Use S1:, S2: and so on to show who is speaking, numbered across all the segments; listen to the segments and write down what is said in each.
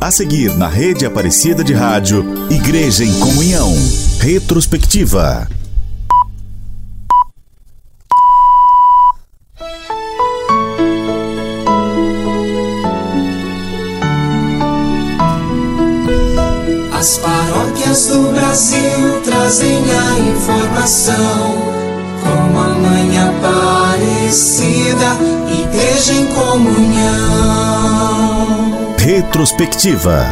S1: A seguir, na rede Aparecida de Rádio, Igreja em Comunhão. Retrospectiva.
S2: As paróquias do Brasil trazem a informação com a mãe Aparecida, Igreja em Comunhão.
S1: Retrospectiva.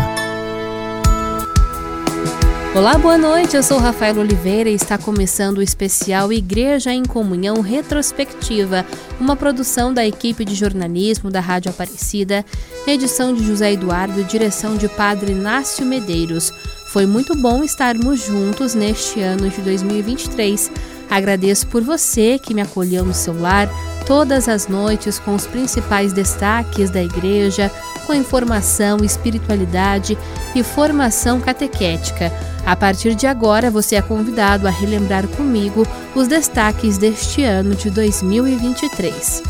S3: Olá, boa noite. Eu sou Rafael Oliveira e está começando o especial Igreja em Comunhão Retrospectiva, uma produção da equipe de jornalismo da Rádio Aparecida, edição de José Eduardo e direção de Padre Inácio Medeiros. Foi muito bom estarmos juntos neste ano de 2023. Agradeço por você que me acolheu no seu lar todas as noites com os principais destaques da igreja, com informação, espiritualidade e formação catequética. A partir de agora, você é convidado a relembrar comigo os destaques deste ano de 2023.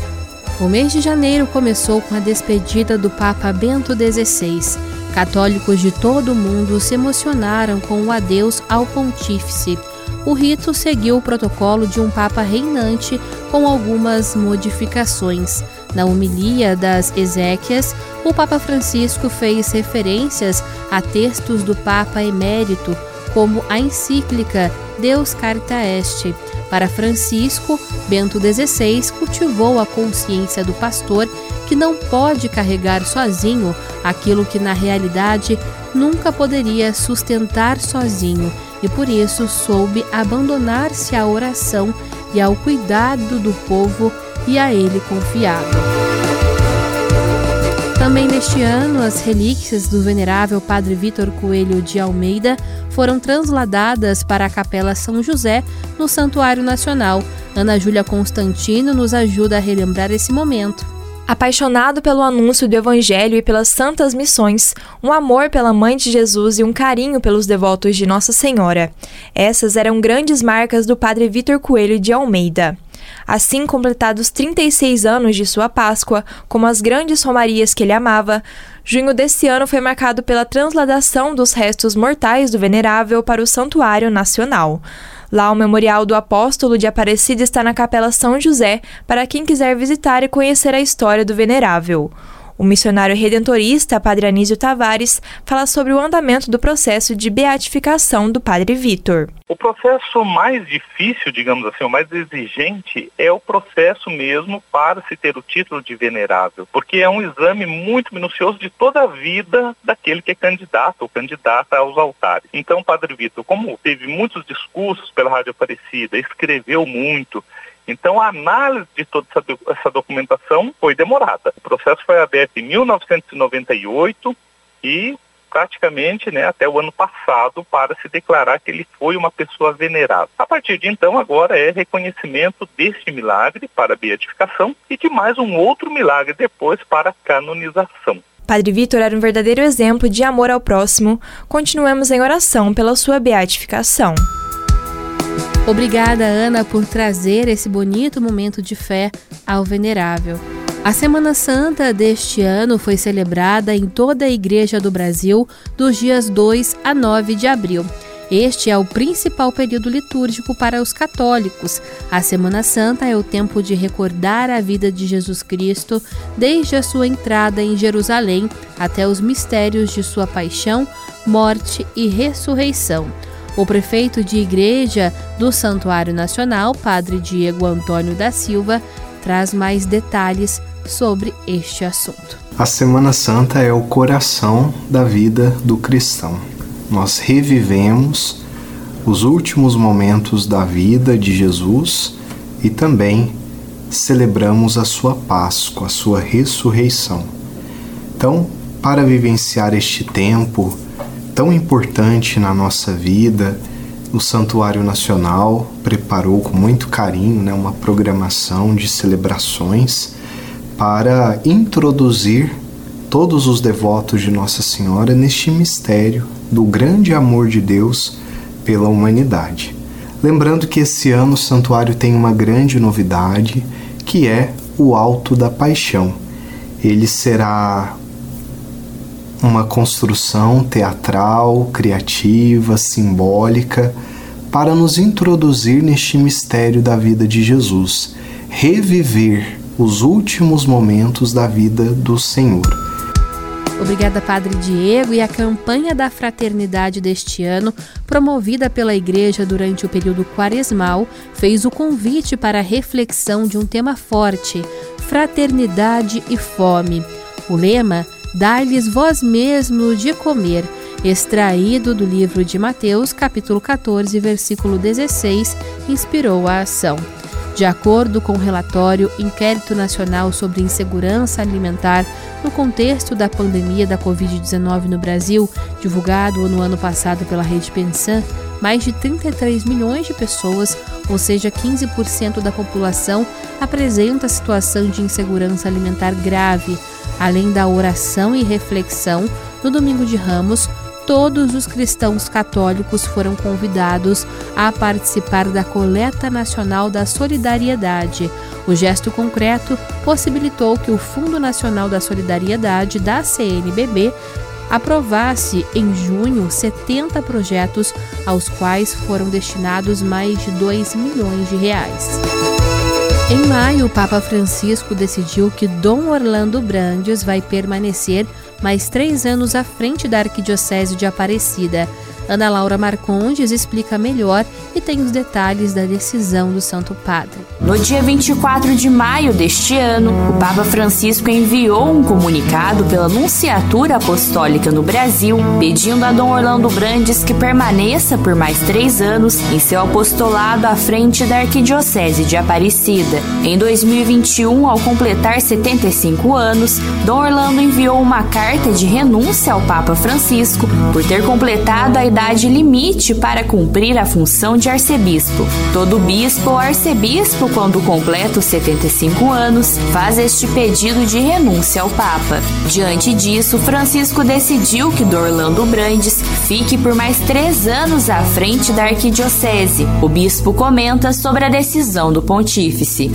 S3: O mês de janeiro começou com a despedida do Papa Bento XVI. Católicos de todo o mundo se emocionaram com o adeus ao pontífice o rito seguiu o protocolo de um Papa reinante com algumas modificações. Na homilia das Ezequias, o Papa Francisco fez referências a textos do Papa emérito, como a encíclica Deus Carta Est. Para Francisco, Bento XVI cultivou a consciência do pastor que não pode carregar sozinho aquilo que na realidade nunca poderia sustentar sozinho e por isso soube abandonar-se à oração e ao cuidado do povo e a ele confiado. Também neste ano, as relíquias do venerável Padre Vitor Coelho de Almeida foram transladadas para a Capela São José, no Santuário Nacional. Ana Júlia Constantino nos ajuda a relembrar esse momento.
S4: Apaixonado pelo anúncio do Evangelho e pelas santas missões, um amor pela Mãe de Jesus e um carinho pelos devotos de Nossa Senhora. Essas eram grandes marcas do Padre Vitor Coelho de Almeida. Assim, completados 36 anos de sua Páscoa, como as grandes romarias que ele amava, junho desse ano foi marcado pela transladação dos restos mortais do Venerável para o Santuário Nacional. Lá, o Memorial do Apóstolo de Aparecida está na Capela São José para quem quiser visitar e conhecer a história do Venerável. O missionário redentorista Padre Anísio Tavares fala sobre o andamento do processo de beatificação do Padre Vitor.
S5: O processo mais difícil, digamos assim, o mais exigente é o processo mesmo para se ter o título de venerável, porque é um exame muito minucioso de toda a vida daquele que é candidato ou candidata aos altares. Então, Padre Vitor, como teve muitos discursos pela Rádio Aparecida, escreveu muito, então, a análise de toda essa, documentação foi demorada. O processo foi aberto em 1998 e praticamente né, até o ano passado para se declarar que ele foi uma pessoa venerada. A partir de então, agora é reconhecimento deste milagre para beatificação e de mais um outro milagre depois para canonização.
S4: Padre Vitor era um verdadeiro exemplo de amor ao próximo. Continuemos em oração pela sua beatificação.
S3: Obrigada, Ana, por trazer esse bonito momento de fé ao Venerável. A Semana Santa deste ano foi celebrada em toda a Igreja do Brasil dos dias 2 a 9 de abril. Este é o principal período litúrgico para os católicos. A Semana Santa é o tempo de recordar a vida de Jesus Cristo desde a sua entrada em Jerusalém até os mistérios de sua paixão, morte e ressurreição. O prefeito de igreja do Santuário Nacional, Padre Diego Antônio da Silva, traz mais detalhes sobre este assunto.
S6: A Semana Santa é o coração da vida do cristão. Nós revivemos os últimos momentos da vida de Jesus e também celebramos a sua Páscoa, a sua ressurreição. Então, para vivenciar este tempo tão importante na nossa vida, o Santuário Nacional preparou com muito carinho né, uma programação de celebrações para introduzir todos os devotos de Nossa Senhora neste mistério do grande amor de Deus pela humanidade. Lembrando que esse ano o santuário tem uma grande novidade, que é o Alto da Paixão. Ele será uma construção teatral, criativa, simbólica, para nos introduzir neste mistério da vida de Jesus, reviver os últimos momentos da vida do Senhor.
S3: Obrigada, Padre Diego. E a campanha da fraternidade deste ano, promovida pela Igreja durante o período quaresmal, fez o convite para a reflexão de um tema forte: fraternidade e fome. O lema Dar-lhes vós mesmo de comer, extraído do livro de Mateus, capítulo 14, versículo 16, inspirou a ação. De acordo com o relatório Inquérito Nacional sobre Insegurança Alimentar no contexto da pandemia da Covid-19 no Brasil, divulgado no ano passado pela Rede Pensan, mais de 33 milhões de pessoas, ou seja, 15% da população, apresenta situação de insegurança alimentar grave. Além da oração e reflexão, no domingo de Ramos, todos os cristãos católicos foram convidados a participar da Coleta Nacional da Solidariedade. O gesto concreto possibilitou que o Fundo Nacional da Solidariedade da CNBB aprovasse em junho 70 projetos aos quais foram destinados mais de 2 milhões de reais. Em maio, o Papa Francisco decidiu que Dom Orlando Brandes vai permanecer mais três anos à frente da Arquidiocese de Aparecida. Ana Laura Marcondes explica melhor e tem os detalhes da decisão do Santo Padre.
S7: No dia 24 de maio deste ano, o Papa Francisco enviou um comunicado pela Nunciatura Apostólica no Brasil, pedindo a Dom Orlando Brandes que permaneça por mais três anos em seu apostolado à frente da Arquidiocese de Aparecida. Em 2021, ao completar 75 anos, Dom Orlando enviou uma carta de renúncia ao Papa Francisco por ter completado a idade limite para cumprir a função de arcebispo. Todo bispo ou arcebispo, quando completa os 75 anos, faz este pedido de renúncia ao Papa. Diante disso, Francisco decidiu que Dorlando Brandes fique por mais três anos à frente da arquidiocese. O bispo comenta sobre a decisão do pontífice.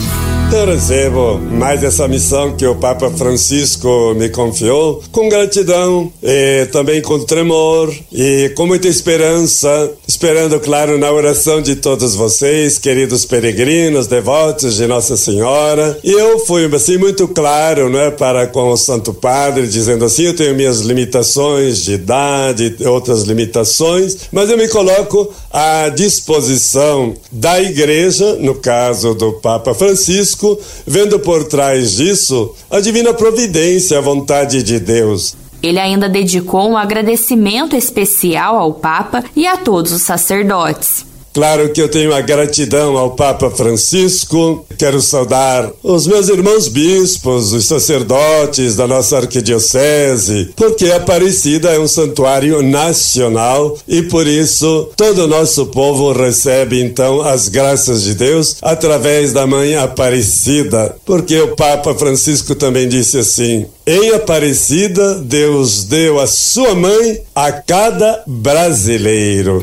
S8: Eu recebo mais essa missão que o Papa Francisco me confiou com gratidão e também com tremor e com muita esperança, esperando, claro, na oração de todos vocês, queridos peregrinos, devotos de Nossa Senhora. E eu fui assim muito claro, né, para com o Santo Padre, dizendo assim: eu tenho minhas limitações de idade, outras limitações, mas eu me coloco à disposição da Igreja, no caso do Papa Francisco, vendo por trás disso a divina providência, a vontade de Deus.
S7: Ele ainda dedicou um agradecimento especial ao Papa e a todos os sacerdotes.
S8: Claro que eu tenho a gratidão ao Papa Francisco. Quero saudar os meus irmãos bispos, os sacerdotes da nossa arquidiocese, porque Aparecida é um santuário nacional e por isso todo o nosso povo recebe então as graças de Deus através da Mãe Aparecida, porque o Papa Francisco também disse assim: em Aparecida, Deus deu a sua mãe a cada brasileiro.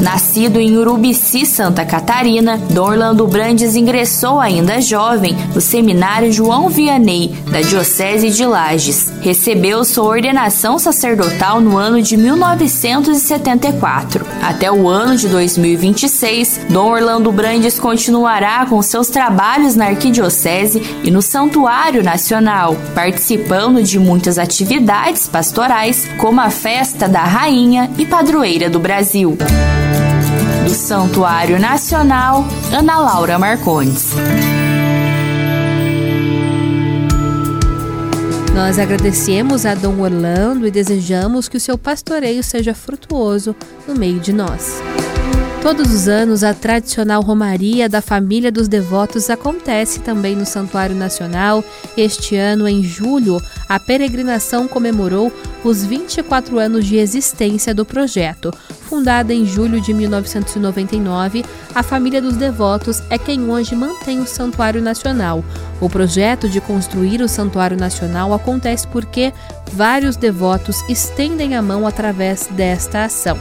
S7: Nascido em Urubici, Santa Catarina, Dom Orlando Brandes ingressou ainda jovem no Seminário João Vianney, da Diocese de Lages. Recebeu sua ordenação sacerdotal no ano de 1974. Até o ano de 2026, Dom Orlando Brandes continuará com seus trabalhos na Arquidiocese e no Santuário Nacional, participando de muitas atividades pastorais, como a Festa da Rainha e Padroeira do Brasil do Santuário Nacional, Ana Laura Marcondes.
S3: Nós agradecemos a Dom Orlando e desejamos que o seu pastoreio seja frutuoso no meio de nós. Todos os anos, a tradicional Romaria da Família dos Devotos acontece também no Santuário Nacional. Este ano, em julho, a peregrinação comemorou os 24 anos de existência do projeto. Fundada em julho de 1999, a Família dos Devotos é quem hoje mantém o Santuário Nacional. O projeto de construir o Santuário Nacional acontece porque vários devotos estendem a mão através desta ação.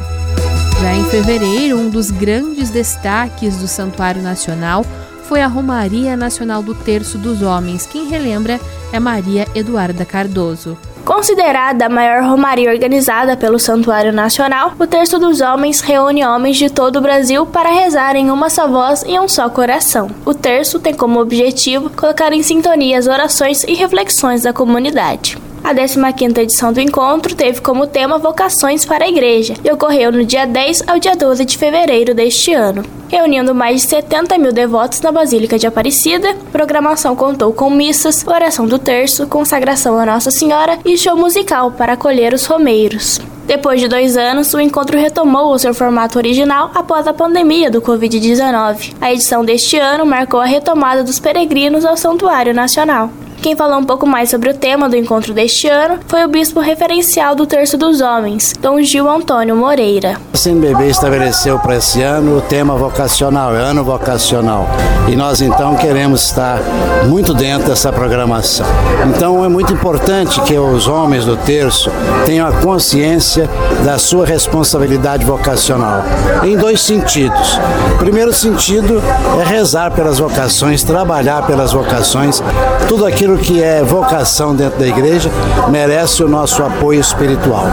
S3: Já em fevereiro, um dos grandes destaques do Santuário Nacional foi a Romaria Nacional do Terço dos Homens. Quem relembra é Maria Eduarda Cardoso.
S9: Considerada a maior romaria organizada pelo Santuário Nacional, o Terço dos Homens reúne homens de todo o Brasil para rezar em uma só voz e um só coração. O terço tem como objetivo colocar em sintonia as orações e reflexões da comunidade. A 15ª edição do encontro teve como tema Vocações para a Igreja e ocorreu no dia 10 ao dia 12 de fevereiro deste ano. Reunindo mais de 70 mil devotos na Basílica de Aparecida, a programação contou com missas, oração do terço, consagração a Nossa Senhora e show musical para acolher os romeiros. Depois de dois anos, o encontro retomou o seu formato original após a pandemia do Covid-19. A edição deste ano marcou a retomada dos peregrinos ao Santuário Nacional. Quem falou um pouco mais sobre o tema do encontro deste ano foi o bispo referencial do Terço dos Homens, Dom Gil Antônio Moreira.
S10: O CNBB estabeleceu para esse ano o tema vocacional, é ano vocacional. E nós então queremos estar muito dentro dessa programação. Então é muito importante que os homens do terço tenham a consciência da sua responsabilidade vocacional, em dois sentidos. O primeiro sentido é rezar pelas vocações, trabalhar pelas vocações, tudo aquilo aquilo que é vocação dentro da igreja merece o nosso apoio espiritual.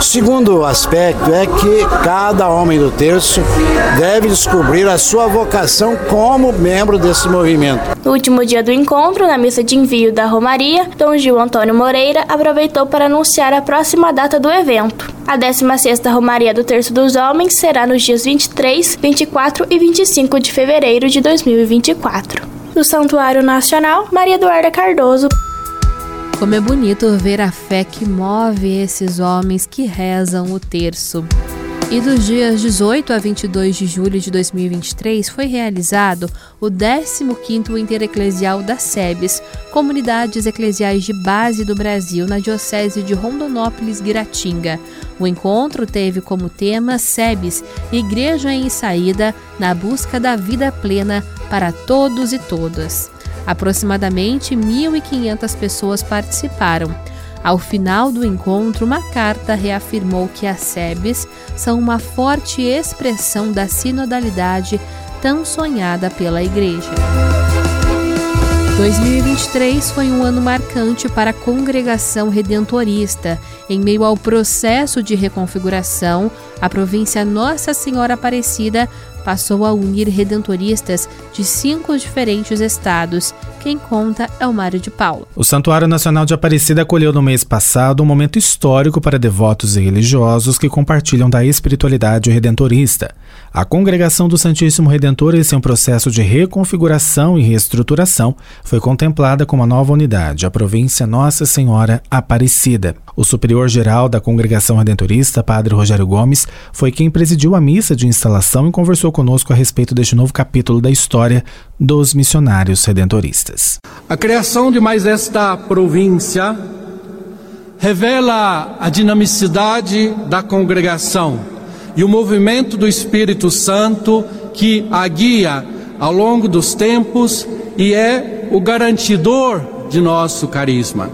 S10: Segundo aspecto é que cada homem do terço deve descobrir a sua vocação como membro desse movimento.
S9: No último dia do encontro, na missa de envio da Romaria, Dom Gil Antônio Moreira aproveitou para anunciar a próxima data do evento. A 16ª Romaria do Terço dos Homens será nos dias 23, 24 e 25 de fevereiro de 2024 do Santuário Nacional, Maria Eduarda Cardoso.
S3: Como é bonito ver a fé que move esses homens que rezam o terço. E dos dias 18 a 22 de julho de 2023 foi realizado o 15º Intereclesial da SEBES, Comunidades Eclesiais de Base do Brasil, na Diocese de Rondonópolis-Guiratinga. O encontro teve como tema SEBES, Igreja em Saída, na busca da vida plena para todos e todas. Aproximadamente 1.500 pessoas participaram. Ao final do encontro, uma carta reafirmou que as SEBs são uma forte expressão da sinodalidade tão sonhada pela Igreja. 2023 foi um ano marcante para a congregação redentorista. Em meio ao processo de reconfiguração, a província Nossa Senhora Aparecida passou a unir redentoristas de cinco diferentes estados. Quem conta é o Mário de Paulo.
S11: O Santuário Nacional de Aparecida acolheu no mês passado um momento histórico para devotos e religiosos que compartilham da espiritualidade redentorista. A congregação do Santíssimo Redentor, em seu processo de reconfiguração e reestruturação, foi contemplada como uma nova unidade, a província Nossa Senhora Aparecida. O superior-geral da congregação redentorista, Padre Rogério Gomes, foi quem presidiu a missa de instalação e conversou conosco a respeito deste novo capítulo da história dos missionários redentoristas.
S12: A criação de mais esta província revela a dinamicidade da congregação e o movimento do Espírito Santo que a guia ao longo dos tempos e é o garantidor de nosso carisma.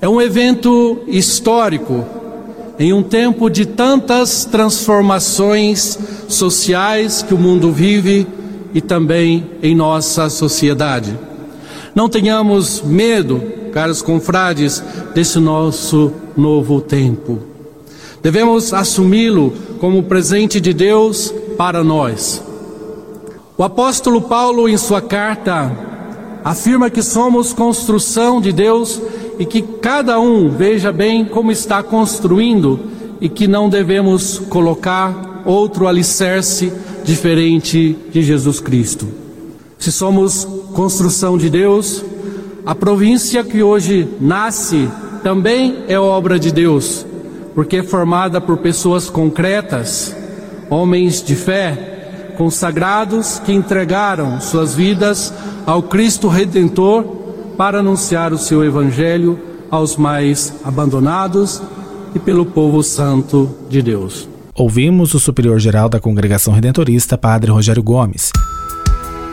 S12: É um evento histórico em um tempo de tantas transformações sociais que o mundo vive e também em nossa sociedade. Não tenhamos medo, caros confrades, desse nosso novo tempo. Devemos assumi-lo como presente de Deus para nós. O apóstolo Paulo, em sua carta, afirma que somos construção de Deus e que cada um veja bem como está construindo e que não devemos colocar outro alicerce diferente de Jesus Cristo. Se somos construção de Deus, a província que hoje nasce também é obra de Deus, porque é formada por pessoas concretas, homens de fé, consagrados que entregaram suas vidas ao Cristo Redentor para anunciar o seu evangelho aos mais abandonados e pelo povo santo de Deus.
S11: Ouvimos o superior-geral da Congregação Redentorista, Padre Rogério Gomes.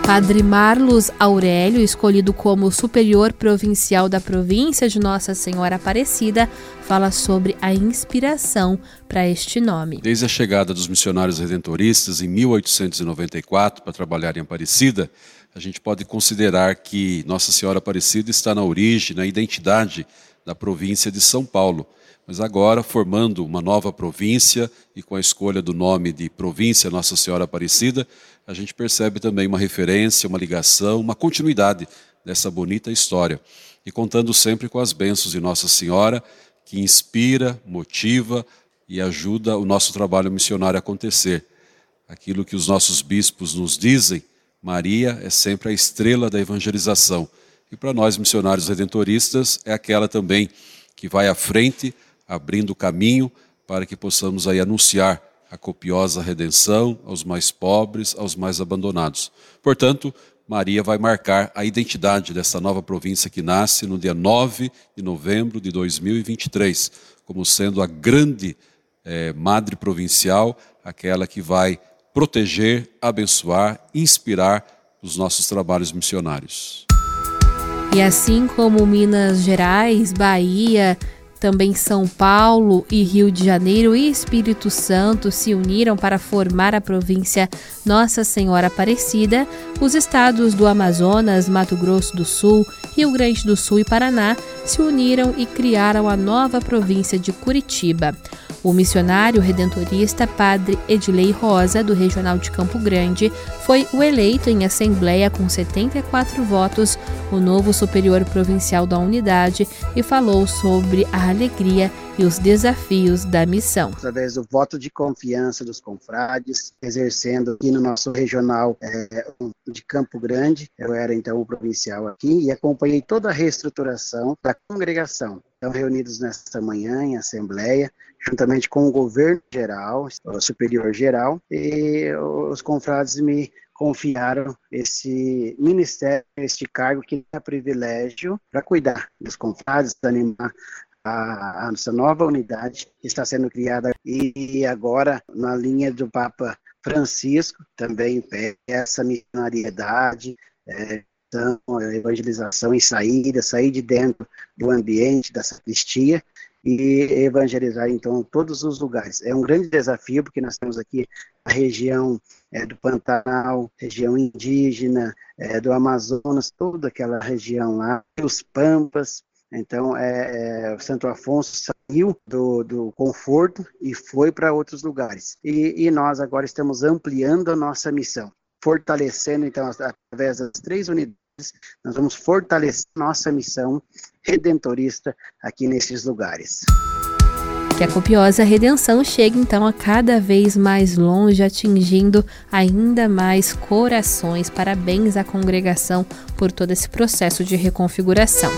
S3: Padre Marlos Aurélio, escolhido como superior provincial da província de Nossa Senhora Aparecida, fala sobre a inspiração para este nome.
S13: Desde a chegada dos missionários redentoristas em 1894 para trabalhar em Aparecida, a gente pode considerar que Nossa Senhora Aparecida está na origem, na identidade da província de São Paulo. Mas agora, formando uma nova província e com a escolha do nome de Província Nossa Senhora Aparecida, a gente percebe também uma referência, uma ligação, uma continuidade dessa bonita história. E contando sempre com as bênçãos de Nossa Senhora, que inspira, motiva e ajuda o nosso trabalho missionário a acontecer. Aquilo que os nossos bispos nos dizem, Maria é sempre a estrela da evangelização. E para nós missionários redentoristas é aquela também que vai à frente abrindo o caminho para que possamos aí anunciar a copiosa redenção aos mais pobres, aos mais abandonados. Portanto, Maria vai marcar a identidade dessa nova província que nasce no dia 9 de novembro de 2023, como sendo a grande eh, madre provincial, aquela que vai proteger, abençoar, inspirar os nossos trabalhos missionários.
S3: E assim como Minas Gerais, Bahia, também São Paulo e Rio de Janeiro e Espírito Santo se uniram para formar a província Nossa Senhora Aparecida. Os estados do Amazonas, Mato Grosso do Sul, Rio Grande do Sul e Paraná se uniram e criaram a nova província de Curitiba. O missionário redentorista Padre Edilei Rosa, do Regional de Campo Grande, foi o eleito em assembleia com 74 votos, o novo superior provincial da unidade, e falou sobre a alegria e os desafios da missão.
S14: Através do voto de confiança dos confrades, exercendo aqui no nosso regional é, de Campo Grande, eu era então o provincial aqui, e acompanhei toda a reestruturação da congregação. Estão reunidos nesta manhã em assembleia, juntamente com o governo geral, o superior geral, e os confrades me confiaram esse ministério, este cargo que é privilégio para cuidar dos confrades, animar a, a nossa nova unidade que está sendo criada e agora na linha do Papa Francisco também essa missionariedade, é, então, evangelização e saída, sair de dentro do ambiente da sacristia e evangelizar então todos os lugares. É um grande desafio porque nós temos aqui a região é, do Pantanal, região indígena, é, do Amazonas, toda aquela região lá, os Pampas. Então, é, é, Santo Afonso saiu do, do conforto e foi para outros lugares. E, e nós agora estamos ampliando a nossa missão, fortalecendo, então, através das três unidades nós vamos fortalecer nossa missão redentorista aqui nesses lugares.
S3: Que a copiosa redenção chegue então a cada vez mais longe, atingindo ainda mais corações. Parabéns à congregação por todo esse processo de reconfiguração.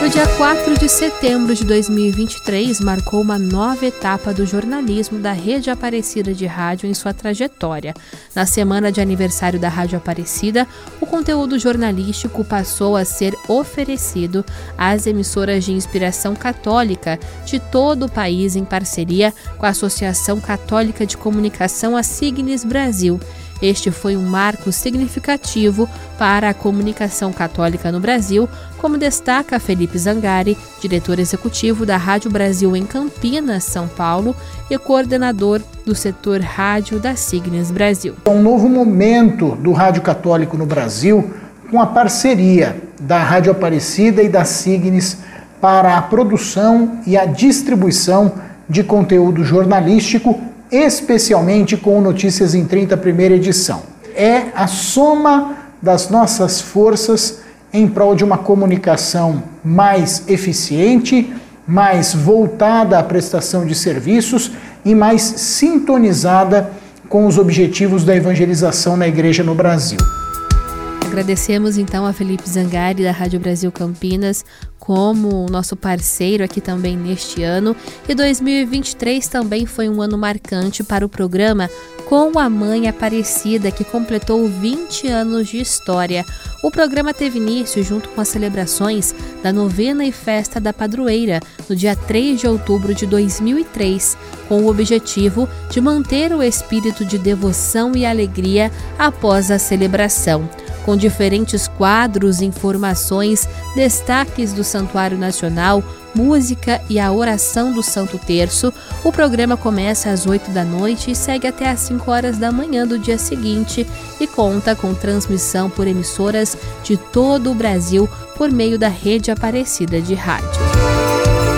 S3: No dia 4 de setembro de 2023, marcou uma nova etapa do jornalismo da Rede Aparecida de Rádio em sua trajetória. Na semana de aniversário da Rádio Aparecida, o conteúdo jornalístico passou a ser oferecido às emissoras de inspiração católica de todo o país em parceria com a Associação Católica de Comunicação, a Signes Brasil este foi um marco significativo para a comunicação católica no Brasil, como destaca Felipe Zangari, diretor executivo da Rádio Brasil em Campinas, São Paulo, e coordenador do setor rádio da Signes Brasil.
S15: É um novo momento do rádio católico no Brasil com a parceria da Rádio Aparecida e da Signes para a produção e a distribuição de conteúdo jornalístico especialmente com Notícias em 30, primeira edição. É a soma das nossas forças em prol de uma comunicação mais eficiente, mais voltada à prestação de serviços e mais sintonizada com os objetivos da evangelização na igreja no Brasil.
S3: Agradecemos então a Felipe Zangari da Rádio Brasil Campinas como nosso parceiro aqui também neste ano. E 2023 também foi um ano marcante para o programa Com a Mãe Aparecida, que completou 20 anos de história. O programa teve início junto com as celebrações da novena e festa da padroeira, no dia 3 de outubro de 2003, com o objetivo de manter o espírito de devoção e alegria após a celebração. Com diferentes quadros, informações, destaques do Santuário Nacional, música e a oração do Santo Terço. O programa começa às 8 da noite e segue até às 5 horas da manhã do dia seguinte e conta com transmissão por emissoras de todo o Brasil por meio da rede Aparecida de Rádio.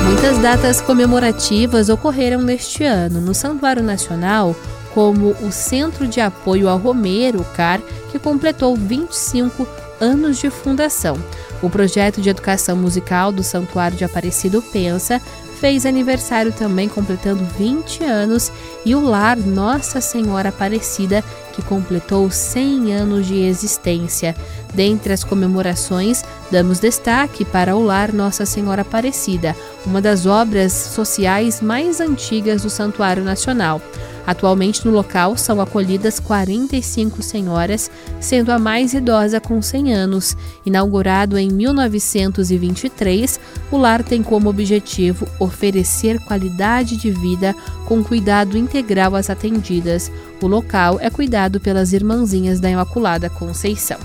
S3: Muitas datas comemorativas ocorreram neste ano. No Santuário Nacional, como o Centro de Apoio ao Romero, CAR, que completou 25 anos de fundação. O projeto de educação musical do Santuário de Aparecido Pensa fez aniversário também, completando 20 anos, e o Lar Nossa Senhora Aparecida, que completou 100 anos de existência. Dentre as comemorações, damos destaque para o Lar Nossa Senhora Aparecida, uma das obras sociais mais antigas do Santuário Nacional. Atualmente no local são acolhidas 45 senhoras, sendo a mais idosa com 100 anos. Inaugurado em 1923, o lar tem como objetivo oferecer qualidade de vida com cuidado integral às atendidas. O local é cuidado pelas Irmãzinhas da Imaculada Conceição.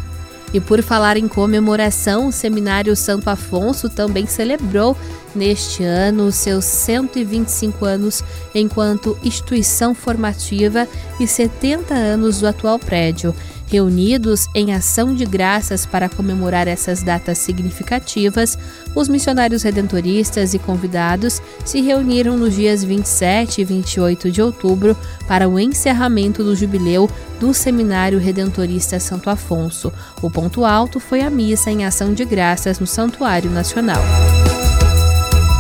S3: E por falar em comemoração, o Seminário Santo Afonso também celebrou neste ano seus 125 anos enquanto instituição formativa e 70 anos do atual prédio. Reunidos em ação de graças para comemorar essas datas significativas, os missionários redentoristas e convidados se reuniram nos dias 27 e 28 de outubro para o encerramento do jubileu do Seminário Redentorista Santo Afonso. O ponto alto foi a missa em ação de graças no Santuário Nacional.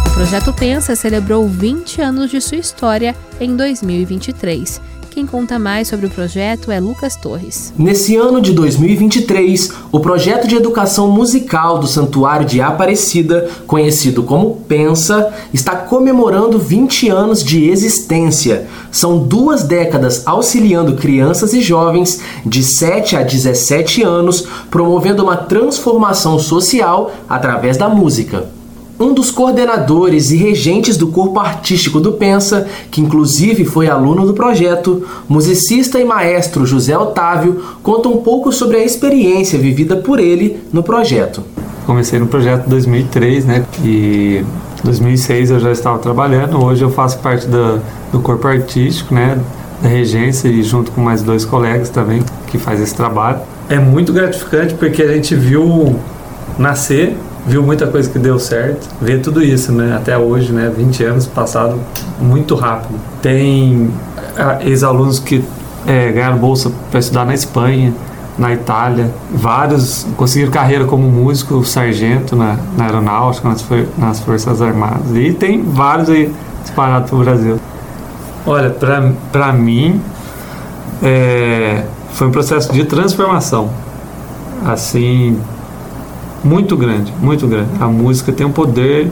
S3: O Projeto Pensa celebrou 20 anos de sua história em 2023. Quem conta mais sobre o projeto é Lucas Torres.
S16: Nesse ano de 2023, o projeto de educação musical do Santuário de Aparecida, conhecido como Pensa, está comemorando 20 anos de existência. São duas décadas auxiliando crianças e jovens de 7 a 17 anos, promovendo uma transformação social através da música um dos coordenadores e regentes do corpo artístico do Pensa, que inclusive foi aluno do projeto, musicista e maestro José Otávio, conta um pouco sobre a experiência vivida por ele no projeto.
S17: Comecei no projeto em 2003, né? E 2006 eu já estava trabalhando. Hoje eu faço parte do, do corpo artístico, né? Da regência e junto com mais dois colegas também que faz esse trabalho. É muito gratificante porque a gente viu nascer viu muita coisa que deu certo, vê tudo isso, né? Até hoje, né? 20 anos passado muito rápido. Tem ex-alunos que é, ganharam bolsa para estudar na Espanha, na Itália. Vários conseguiram carreira como músico, sargento na, na aeronáutica, nas, nas Forças Armadas. E tem vários aí espalhados pelo Brasil. Olha, para mim, é, foi um processo de transformação. Assim, muito grande, muito grande. A música tem o poder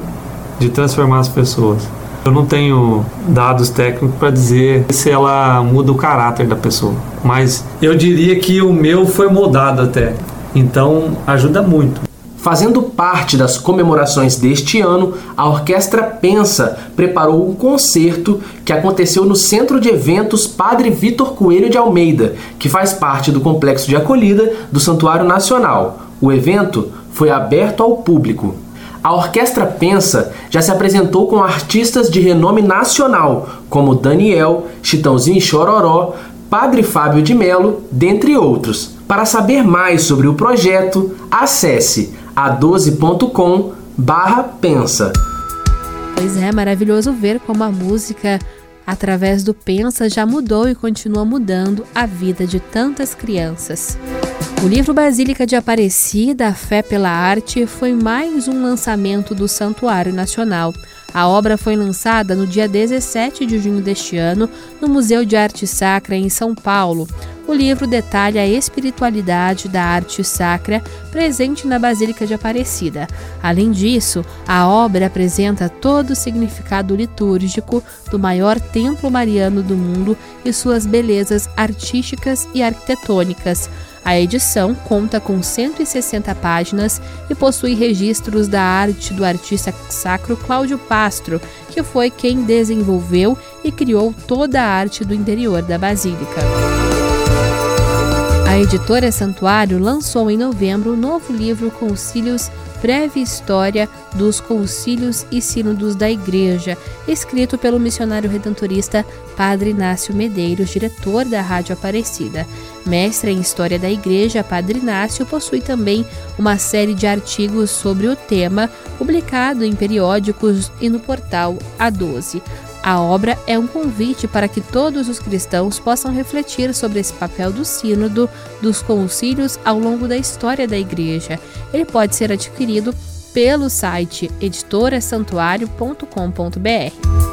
S17: de transformar as pessoas. Eu não tenho dados técnicos para dizer se ela muda o caráter da pessoa, mas eu diria que o meu foi moldado até. Então ajuda muito.
S16: Fazendo parte das comemorações deste ano, a Orquestra Pensa preparou um concerto que aconteceu no Centro de Eventos Padre Vitor Coelho de Almeida, que faz parte do complexo de acolhida do Santuário Nacional. O evento foi aberto ao público. A Orquestra Pensa já se apresentou com artistas de renome nacional, como Daniel, Chitãozinho Chororó, Padre Fábio de Melo, dentre outros. Para saber mais sobre o projeto, acesse a12.com barra pensa.
S3: Pois é, maravilhoso ver como a música, através do Pensa, já mudou e continua mudando a vida de tantas crianças. O livro Basílica de Aparecida, A Fé pela Arte, foi mais um lançamento do Santuário Nacional. A obra foi lançada no dia 17 de junho deste ano no Museu de Arte Sacra em São Paulo. O livro detalha a espiritualidade da arte sacra presente na Basílica de Aparecida. Além disso, a obra apresenta todo o significado litúrgico do maior templo mariano do mundo e suas belezas artísticas e arquitetônicas. A edição conta com 160 páginas e possui registros da arte do artista sacro Cláudio Pastro, que foi quem desenvolveu e criou toda a arte do interior da basílica. A editora Santuário lançou em novembro o novo livro Concílios Breve História dos Concílios e Sínodos da Igreja, escrito pelo missionário redentorista Padre Inácio Medeiros, diretor da Rádio Aparecida. Mestre em História da Igreja, Padre Inácio possui também uma série de artigos sobre o tema, publicado em periódicos e no portal A12. A obra é um convite para que todos os cristãos possam refletir sobre esse papel do Sínodo, dos concílios ao longo da história da Igreja. Ele pode ser adquirido pelo site editorasantuário.com.br.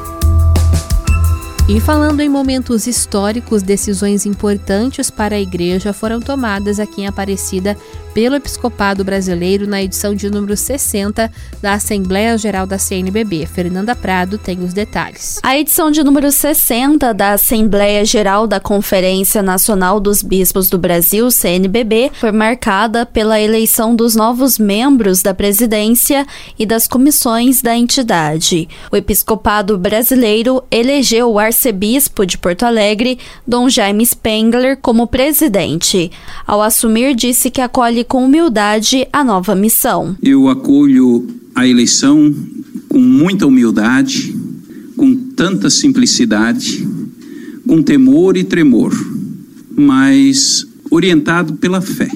S3: E falando em momentos históricos, decisões importantes para a igreja foram tomadas aqui em Aparecida pelo Episcopado Brasileiro na edição de número 60 da Assembleia Geral da CNBB. Fernanda Prado tem os detalhes.
S18: A edição de número 60 da Assembleia Geral da Conferência Nacional dos Bispos do Brasil, CNBB, foi marcada pela eleição dos novos membros da presidência e das comissões da entidade. O Episcopado Brasileiro elegeu o arcebispo de Porto Alegre, Dom Jaime Spengler, como presidente. Ao assumir, disse que acolhe com humildade a nova missão.
S19: Eu acolho a eleição com muita humildade, com tanta simplicidade, com temor e tremor, mas orientado pela fé.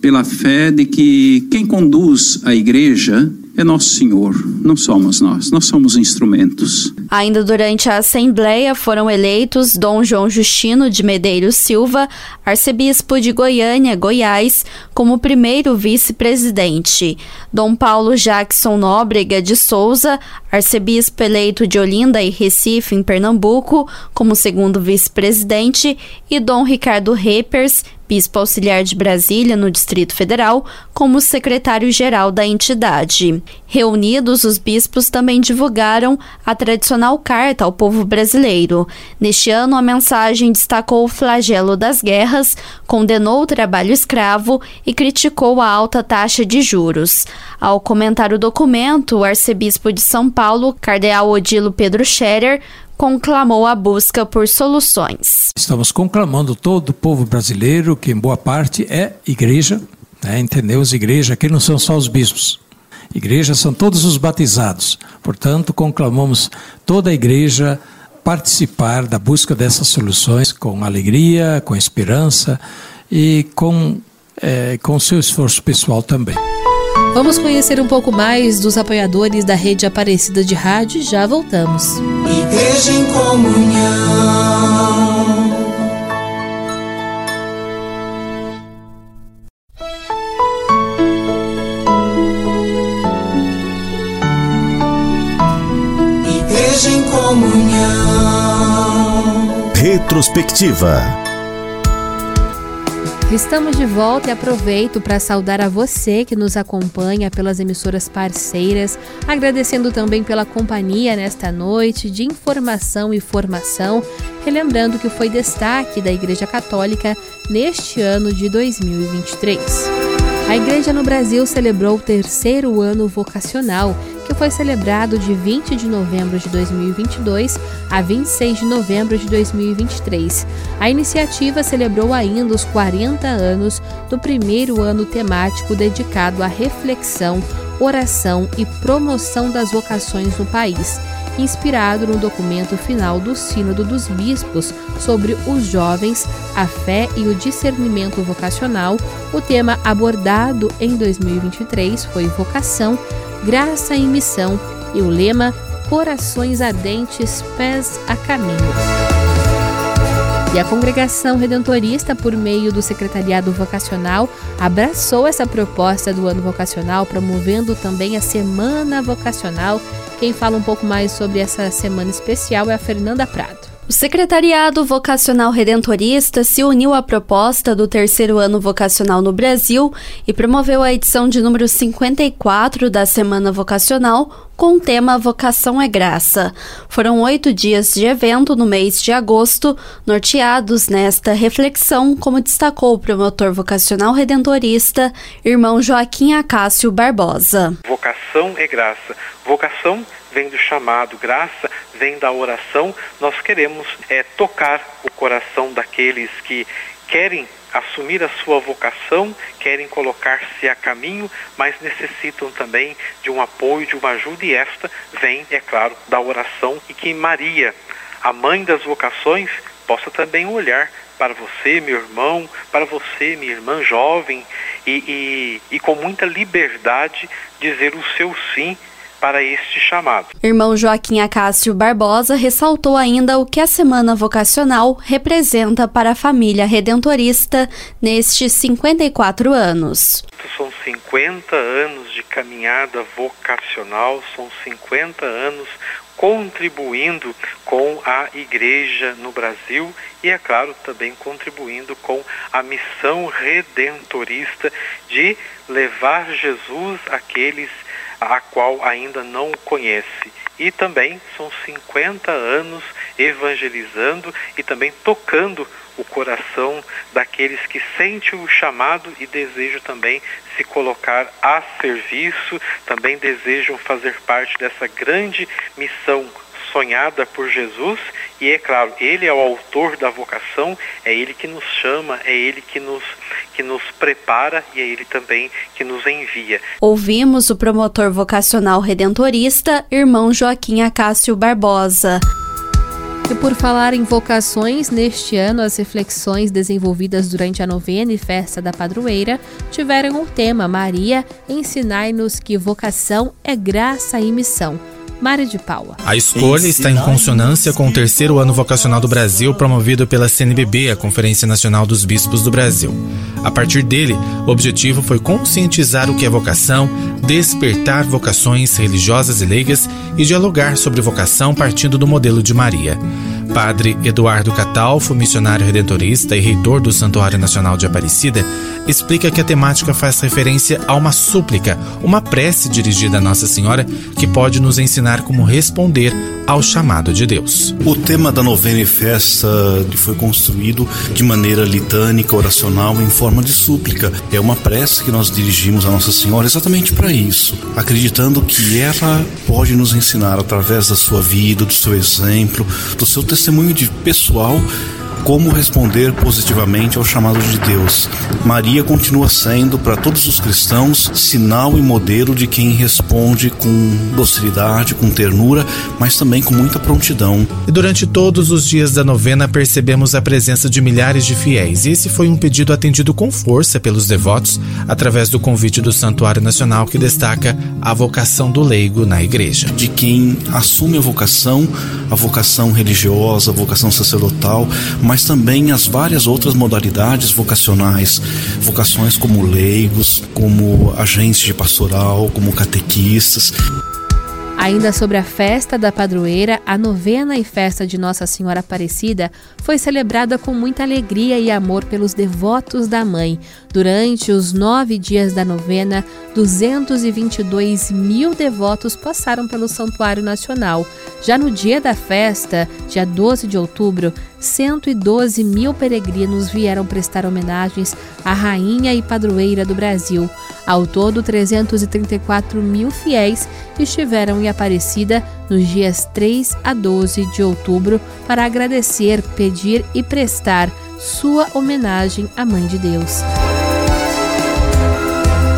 S19: Pela fé de que quem conduz a igreja é nosso Senhor, não somos nós, nós somos instrumentos.
S18: Ainda durante a Assembleia foram eleitos Dom João Justino de Medeiros Silva, arcebispo de Goiânia, Goiás, como primeiro vice-presidente, Dom Paulo Jackson Nóbrega de Souza, arcebispo eleito de Olinda e Recife, em Pernambuco, como segundo vice-presidente, e Dom Ricardo Repers, bispo auxiliar de Brasília, no Distrito Federal, como secretário-geral da entidade. Reunidos, os bispos também divulgaram a tradicional carta ao povo brasileiro. Neste ano, a mensagem destacou o flagelo das guerras, condenou o trabalho escravo e criticou a alta taxa de juros. Ao comentar o documento, o arcebispo de São Paulo, cardeal Odilo Pedro Scherer, conclamou a busca por soluções.
S20: Estamos conclamando todo o povo brasileiro, que em boa parte é igreja, né? entendemos igreja, aqui não são só os bispos. Igreja são todos os batizados. Portanto, conclamamos toda a igreja participar da busca dessas soluções com alegria, com esperança e com, é, com seu esforço pessoal também.
S3: Vamos conhecer um pouco mais dos apoiadores da rede Aparecida de Rádio e já voltamos.
S2: Igreja em comunhão. Igreja em comunhão.
S1: Retrospectiva.
S3: Estamos de volta e aproveito para saudar a você que nos acompanha pelas emissoras parceiras, agradecendo também pela companhia nesta noite de informação e formação, relembrando que foi destaque da Igreja Católica neste ano de 2023. A Igreja no Brasil celebrou o terceiro ano vocacional, que foi celebrado de 20 de novembro de 2022 a 26 de novembro de 2023. A iniciativa celebrou ainda os 40 anos do primeiro ano temático dedicado à reflexão, oração e promoção das vocações no país inspirado no documento final do Sínodo dos Bispos sobre os jovens, a fé e o discernimento vocacional. O tema abordado em 2023 foi vocação, graça e missão e o lema Corações Ardentes, Pés a Caminho. E a congregação redentorista, por meio do secretariado vocacional, abraçou essa proposta do ano vocacional, promovendo também a Semana Vocacional. Quem fala um pouco mais sobre essa semana especial é a Fernanda Prado.
S18: O Secretariado Vocacional Redentorista se uniu à proposta do terceiro ano vocacional no Brasil e promoveu a edição de número 54 da Semana Vocacional com o tema Vocação é Graça. Foram oito dias de evento no mês de agosto, norteados nesta reflexão, como destacou o promotor vocacional redentorista, irmão Joaquim Acácio Barbosa.
S21: Vocação é graça. Vocação vem do chamado, graça vem da oração. Nós queremos é, tocar o coração daqueles que querem assumir a sua vocação, querem colocar-se a caminho, mas necessitam também de um apoio, de uma ajuda, e esta vem, é claro, da oração e que Maria, a mãe das vocações, possa também olhar para você, meu irmão, para você, minha irmã jovem, e, e, e com muita liberdade dizer o seu sim para este chamado.
S18: Irmão Joaquim Acácio Barbosa ressaltou ainda o que a Semana Vocacional representa para a família redentorista nestes 54 anos.
S21: São 50 anos de caminhada vocacional, são 50 anos contribuindo com a igreja no Brasil e, é claro, também contribuindo com a missão redentorista de levar Jesus àqueles a qual ainda não conhece. E também são 50 anos evangelizando e também tocando o coração daqueles que sentem o chamado e desejam também se colocar a serviço, também desejam fazer parte dessa grande missão sonhada por Jesus e é claro, ele é o autor da vocação, é ele que nos chama, é ele que nos que nos prepara e é ele também que nos envia.
S18: Ouvimos o promotor vocacional redentorista, irmão Joaquim Acácio Barbosa. E por falar em vocações, neste ano as reflexões desenvolvidas durante a novena e festa da padroeira tiveram o tema Maria, ensinai-nos que vocação é graça e missão. Mari de Paula.
S11: A escolha está em consonância com o terceiro ano vocacional do Brasil, promovido pela CNBB, a Conferência Nacional dos Bispos do Brasil. A partir dele, o objetivo foi conscientizar o que é vocação, despertar vocações religiosas e leigas e dialogar sobre vocação partindo do modelo de Maria. Padre Eduardo Catalfo, missionário redentorista e reitor do Santuário Nacional de Aparecida, explica que a temática faz referência a uma súplica, uma prece dirigida a Nossa Senhora que pode nos ensinar como responder ao chamado de Deus.
S22: O tema da novena e festa foi construído de maneira litânica, oracional, em forma de súplica. É uma prece que nós dirigimos a Nossa Senhora exatamente para isso, acreditando que ela pode nos ensinar através da sua vida, do seu exemplo, do seu testemunho de pessoal como responder positivamente ao chamado de Deus. Maria continua sendo, para todos os cristãos, sinal e modelo de quem responde com docilidade, com ternura, mas também com muita prontidão.
S11: E durante todos os dias da novena percebemos a presença de milhares de fiéis, e esse foi um pedido atendido com força pelos devotos através do convite do Santuário Nacional que destaca a vocação do leigo na igreja.
S22: De quem assume a vocação, a vocação religiosa, a vocação sacerdotal, mas também as várias outras modalidades vocacionais, vocações como leigos, como agentes de pastoral, como catequistas.
S3: Ainda sobre a festa da padroeira, a novena e festa de Nossa Senhora Aparecida foi celebrada com muita alegria e amor pelos devotos da Mãe. Durante os nove dias da novena, 222 mil devotos passaram pelo Santuário Nacional. Já no dia da festa, dia 12 de outubro, 112 mil peregrinos vieram prestar homenagens à Rainha e Padroeira do Brasil. Ao todo, 334 mil fiéis estiveram em Aparecida nos dias 3 a 12 de outubro para agradecer, pedir e prestar sua homenagem à Mãe de Deus.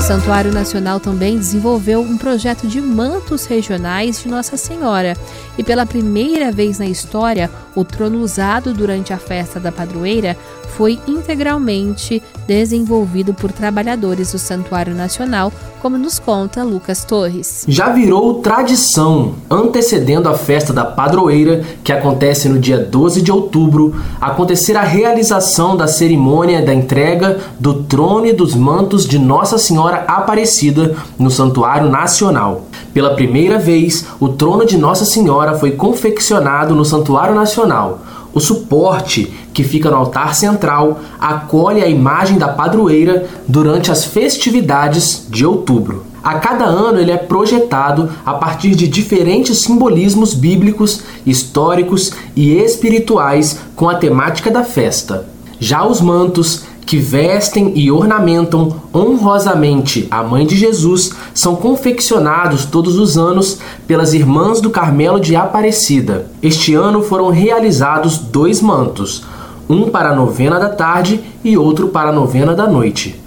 S3: O Santuário Nacional também desenvolveu um projeto de mantos regionais de Nossa Senhora. E, pela primeira vez na história, o trono usado durante a festa da padroeira foi integralmente desenvolvido por trabalhadores do Santuário Nacional, como nos conta Lucas Torres.
S16: Já virou tradição, antecedendo a festa da padroeira, que acontece no dia 12 de outubro, acontecer a realização da cerimônia da entrega do trono e dos mantos de Nossa Senhora Aparecida no Santuário Nacional. Pela primeira vez, o trono de Nossa Senhora foi confeccionado no Santuário Nacional. O suporte, que fica no altar central, acolhe a imagem da padroeira durante as festividades de outubro. A cada ano ele é projetado a partir de diferentes simbolismos bíblicos, históricos e espirituais com a temática da festa. Já os mantos que vestem e ornamentam honrosamente a Mãe de Jesus são confeccionados todos os anos pelas Irmãs do Carmelo de Aparecida. Este ano foram realizados dois mantos, um para a novena da tarde e outro para a novena da noite.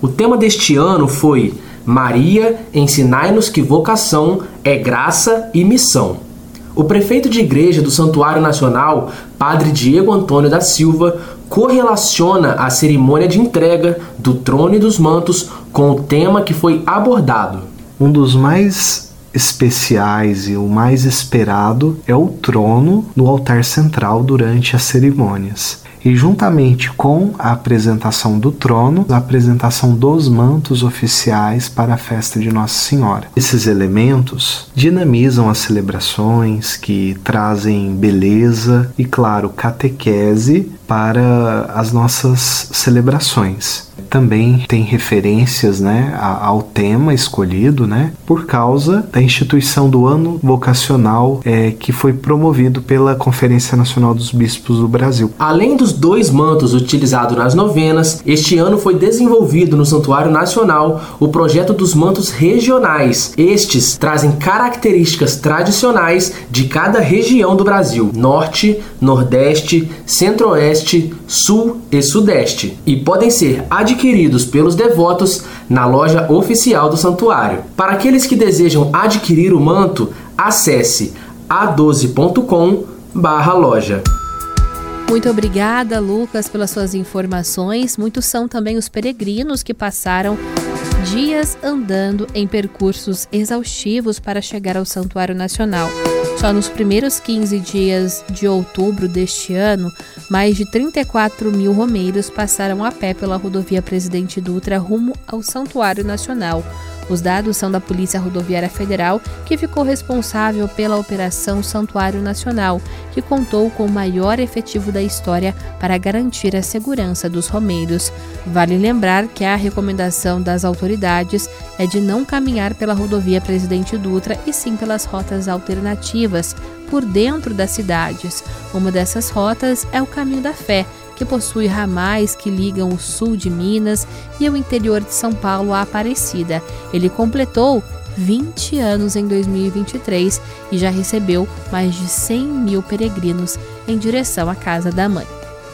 S16: O tema deste ano foi Maria, ensinai-nos que vocação é graça e missão. O prefeito de igreja do Santuário Nacional, Padre Diego Antônio da Silva, correlaciona a cerimônia de entrega do trono e dos mantos com o tema que foi abordado.
S6: Um dos mais especiais e o mais esperado é o trono no altar central durante as cerimônias e juntamente com a apresentação do trono, a apresentação dos mantos oficiais para a festa de Nossa Senhora. Esses elementos dinamizam as celebrações, que trazem beleza e, claro, catequese para as nossas celebrações também tem referências né, ao tema escolhido, né, por causa da instituição do ano vocacional é, que foi promovido pela Conferência Nacional dos Bispos do Brasil.
S16: Além dos dois mantos utilizados nas novenas, este ano foi desenvolvido no Santuário Nacional o projeto dos mantos regionais. Estes trazem características tradicionais de cada região do Brasil: Norte, Nordeste, Centro-Oeste, Sul e Sudeste, e podem ser adquiridos adquiridos pelos devotos na loja oficial do santuário. Para aqueles que desejam adquirir o manto, acesse a12.com/loja.
S3: Muito obrigada, Lucas, pelas suas informações. Muitos são também os peregrinos que passaram dias andando em percursos exaustivos para chegar ao Santuário Nacional. Só nos primeiros 15 dias de outubro deste ano, mais de 34 mil romeiros passaram a pé pela rodovia Presidente Dutra rumo ao Santuário Nacional. Os dados são da Polícia Rodoviária Federal, que ficou responsável pela Operação Santuário Nacional, que contou com o maior efetivo da história para garantir a segurança dos romeiros. Vale lembrar que a recomendação das autoridades é de não caminhar pela rodovia Presidente Dutra e sim pelas rotas alternativas, por dentro das cidades. Uma dessas rotas é o Caminho da Fé, que possui ramais que ligam o sul de Minas e o interior de São Paulo à Aparecida. Ele completou 20 anos em 2023 e já recebeu mais de 100 mil peregrinos em direção à Casa da Mãe.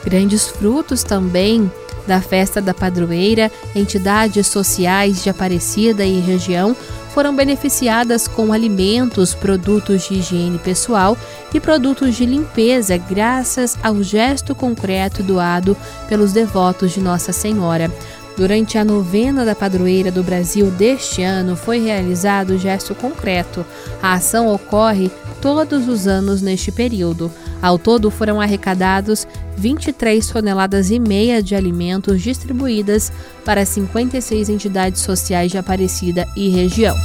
S3: Grandes frutos também da festa da padroeira, entidades sociais de Aparecida e região foram beneficiadas com alimentos, produtos de higiene pessoal e produtos de limpeza, graças ao gesto concreto doado pelos devotos de Nossa Senhora. Durante a novena da padroeira do Brasil deste ano, foi realizado o gesto concreto. A ação ocorre todos os anos neste período. Ao todo foram arrecadados 23 toneladas e meia de alimentos distribuídas para 56 entidades sociais de Aparecida e região.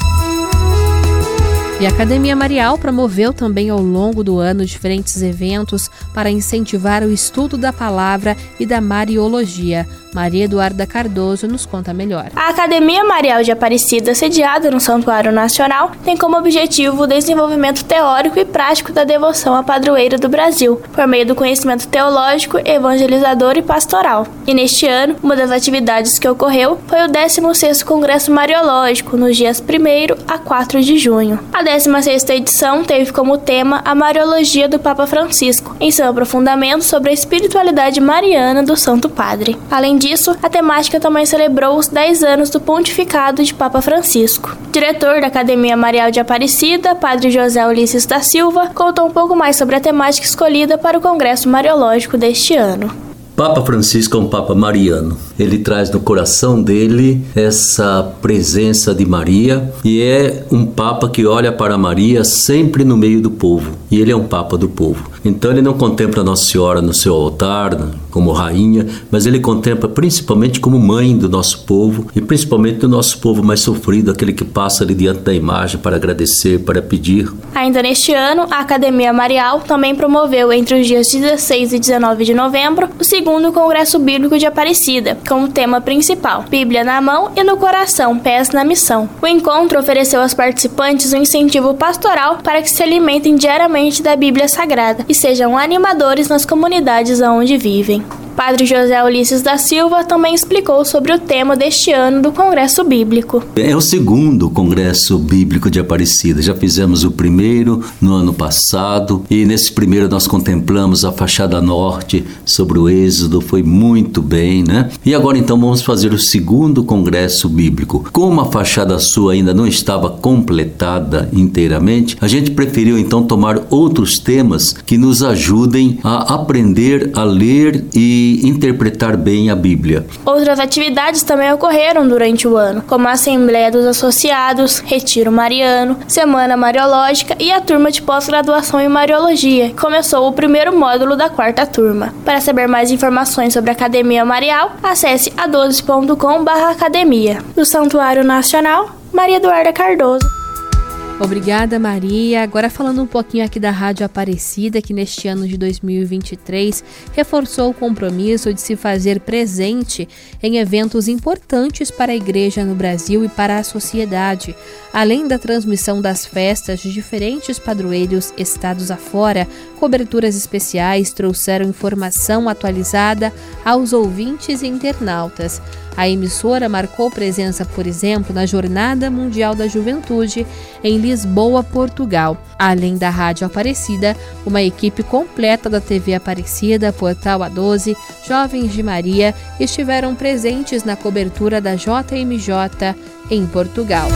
S3: E a Academia Marial promoveu também ao longo do ano diferentes eventos para incentivar o estudo da palavra e da Mariologia. Maria Eduarda Cardoso nos conta melhor.
S9: A Academia Marial de Aparecida, sediada no Santuário Nacional, tem como objetivo o desenvolvimento teórico e prático da devoção à padroeira do Brasil, por meio do conhecimento teológico, evangelizador e pastoral. E neste ano, uma das atividades que ocorreu foi o 16º Congresso Mariológico, nos dias 1 a 4 de junho. A 16ª edição teve como tema a Mariologia do Papa Francisco, em seu aprofundamento sobre a espiritualidade mariana do Santo Padre. Além disso, a temática também celebrou os 10 anos do pontificado de Papa Francisco. Diretor da Academia Marial de Aparecida, Padre José Ulisses da Silva, contou um pouco mais sobre a temática escolhida para o Congresso Mariológico deste ano.
S23: Papa Francisco é um Papa mariano. Ele traz no coração dele essa presença de Maria e é um Papa que olha para Maria sempre no meio do povo. E ele é um Papa do povo. Então ele não contempla Nossa Senhora no seu altar como rainha, mas ele contempla principalmente como mãe do nosso povo e principalmente do nosso povo mais sofrido, aquele que passa ali diante da imagem para agradecer, para pedir.
S9: Ainda neste ano, a Academia Marial também promoveu entre os dias 16 e 19 de novembro o segundo Congresso Bíblico de Aparecida, com o tema principal: Bíblia na mão e no coração, pés na missão. O encontro ofereceu aos participantes um incentivo pastoral para que se alimentem diariamente da Bíblia Sagrada e sejam animadores nas comunidades onde vivem. Padre José Ulisses da Silva também explicou sobre o tema deste ano do Congresso Bíblico.
S23: É o segundo Congresso Bíblico de Aparecida. Já fizemos o primeiro no ano passado e nesse primeiro nós contemplamos a fachada norte sobre o Êxodo, foi muito bem, né? E agora então vamos fazer o segundo Congresso Bíblico. Como a fachada sul ainda não estava completada inteiramente, a gente preferiu então tomar outros temas que nos ajudem a aprender a ler e interpretar bem a Bíblia.
S9: Outras atividades também ocorreram durante o ano, como a Assembleia dos Associados, Retiro Mariano, Semana Mariológica e a turma de pós-graduação em Mariologia, começou o primeiro módulo da quarta turma. Para saber mais informações sobre a Academia Marial, acesse a12.com/academia. Do Santuário Nacional, Maria Eduarda Cardoso.
S3: Obrigada, Maria. Agora falando um pouquinho aqui da Rádio Aparecida, que neste ano de 2023 reforçou o compromisso de se fazer presente em eventos importantes para a igreja no Brasil e para a sociedade. Além da transmissão das festas de diferentes padroeiros estados afora, coberturas especiais trouxeram informação atualizada aos ouvintes e internautas. A emissora marcou presença, por exemplo, na Jornada Mundial da Juventude em Lisboa, Portugal. Além da Rádio Aparecida, uma equipe completa da TV Aparecida, Portal A12, Jovens de Maria estiveram presentes na cobertura da JMJ em Portugal.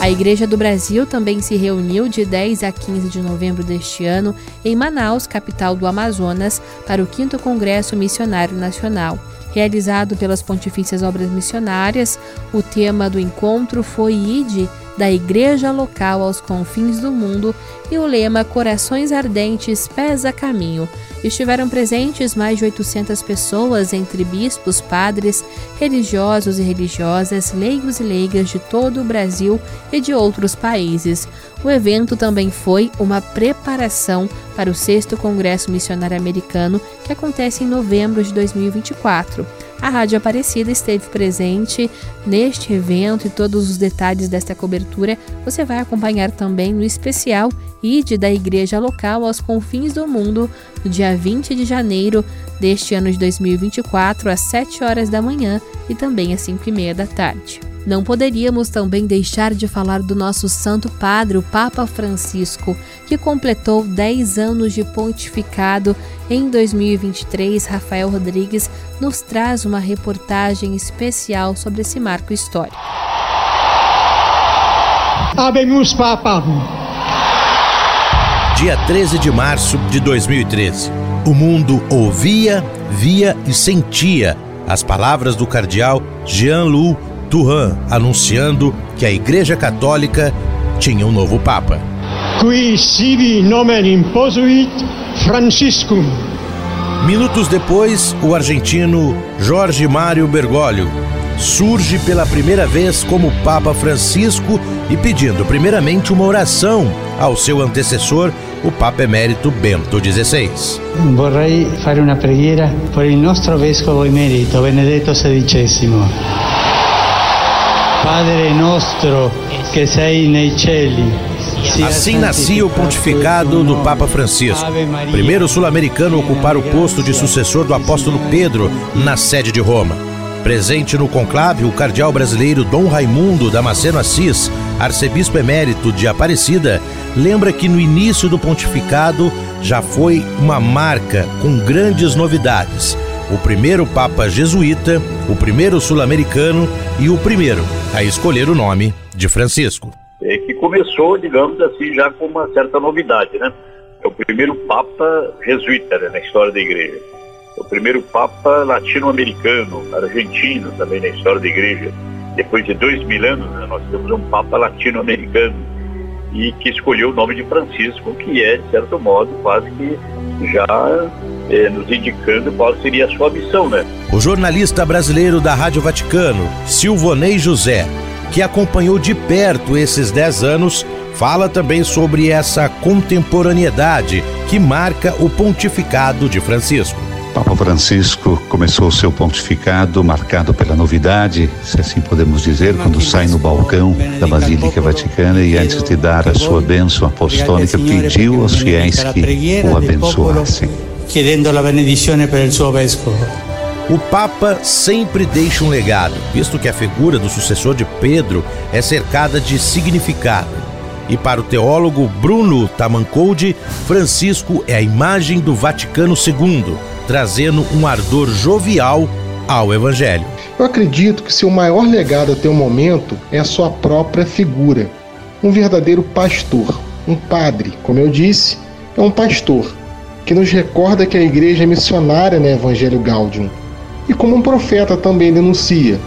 S3: A Igreja do Brasil também se reuniu de 10 a 15 de novembro deste ano em Manaus, capital do Amazonas, para o 5 Congresso Missionário Nacional. Realizado pelas Pontifícias Obras Missionárias, o tema do encontro foi Ide da igreja local aos confins do mundo e o lema Corações Ardentes, Pés a Caminho. Estiveram presentes mais de 800 pessoas, entre bispos, padres, religiosos e religiosas, leigos e leigas de todo o Brasil e de outros países. O evento também foi uma preparação para o 6 Congresso Missionário Americano, que acontece em novembro de 2024. A Rádio Aparecida esteve presente neste evento e todos os detalhes desta cobertura você vai acompanhar também no especial ID da Igreja Local aos Confins do Mundo, no dia 20 de janeiro deste ano de 2024, às 7 horas da manhã e também às 5 e meia da tarde. Não poderíamos também deixar de falar do nosso Santo Padre, o Papa Francisco, que completou 10 anos de pontificado em 2023. Rafael Rodrigues nos traz uma reportagem especial sobre esse marco histórico.
S24: Habemus Papa.
S25: Dia 13 de março de 2013. O mundo ouvia, via e sentia as palavras do cardeal Jean-Louis Turan anunciando que a Igreja Católica tinha um novo Papa.
S24: Qui sibi nomen imposuit Franciscum.
S25: Minutos depois, o argentino Jorge Mário Bergoglio surge pela primeira vez como Papa Francisco e pedindo primeiramente uma oração ao seu antecessor, o Papa Emérito Bento XVI.
S26: Vorrei fare una preghiera por il nostro vescovo emerito Benedetto XVI. Padre nostro que sei nei cieli.
S25: Assim nascia o pontificado do Papa Francisco, primeiro sul-americano a ocupar o posto de sucessor do apóstolo Pedro na sede de Roma. Presente no conclave, o cardeal brasileiro Dom Raimundo Damasceno Assis, arcebispo emérito de Aparecida, lembra que no início do pontificado já foi uma marca com grandes novidades. O primeiro Papa jesuíta, o primeiro sul-americano e o primeiro a escolher o nome de Francisco.
S27: É que começou, digamos assim, já com uma certa novidade, né? É o primeiro Papa jesuíta né, na história da Igreja o primeiro Papa latino-americano, argentino também na história da Igreja. Depois de dois mil anos, né, nós temos um Papa latino-americano e que escolheu o nome de Francisco, que é, de certo modo, quase que já é, nos indicando qual seria a sua missão, né?
S25: O jornalista brasileiro da Rádio Vaticano, Silvonei José, que acompanhou de perto esses dez anos, fala também sobre essa contemporaneidade que marca o pontificado de Francisco.
S28: Papa Francisco começou o seu pontificado marcado pela novidade, se assim podemos dizer, quando sai no balcão da Basílica Vaticana e antes de dar a sua bênção apostólica pediu aos fiéis que o abençoassem.
S26: Chiedendo la benedizione per il suo vescovo.
S25: O Papa sempre deixa um legado, visto que a figura do sucessor de Pedro é cercada de significado. E para o teólogo Bruno Tamancoldi, Francisco é a imagem do Vaticano II, trazendo um ardor jovial ao Evangelho.
S29: Eu acredito que seu maior legado até o momento é a sua própria figura. Um verdadeiro pastor, um padre, como eu disse, é um pastor que nos recorda que a igreja é missionária no Evangelho Gaudium e como um profeta também denuncia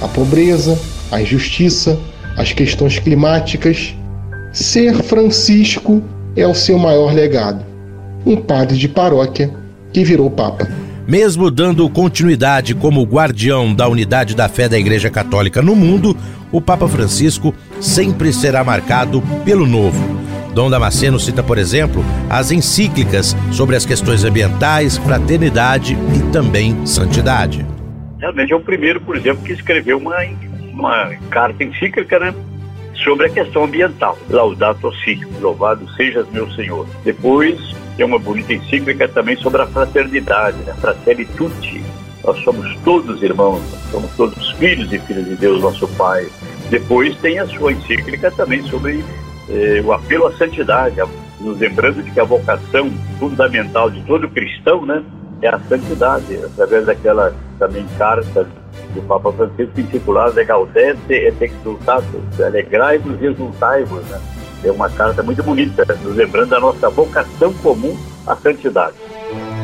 S29: a pobreza, a injustiça, as questões climáticas. Ser Francisco é o seu maior legado. Um padre de paróquia que virou papa.
S25: Mesmo dando continuidade como guardião da unidade da fé da Igreja Católica no mundo, o Papa Francisco sempre será marcado pelo novo. Dom Damasceno cita, por exemplo, as encíclicas sobre as questões ambientais, fraternidade e também santidade.
S27: Realmente é o primeiro, por exemplo, que escreveu uma, uma carta encíclica, né? Sobre a questão ambiental. Laudato Si, louvado sejas meu Senhor. Depois tem uma bonita encíclica também sobre a fraternidade, né? Fratelli Tutti. Nós somos todos irmãos, somos todos filhos e filhas de Deus, nosso Pai. Depois tem a sua encíclica também sobre eh, o apelo à santidade, nos lembrando de que a vocação fundamental de todo cristão, né, é a santidade, através daquela também carta do Papa Francisco intitulada Gaudete et Exultatus, alegrai-vos e exultai-vos, né? É uma carta muito bonita, nos lembrando da nossa vocação comum à santidade.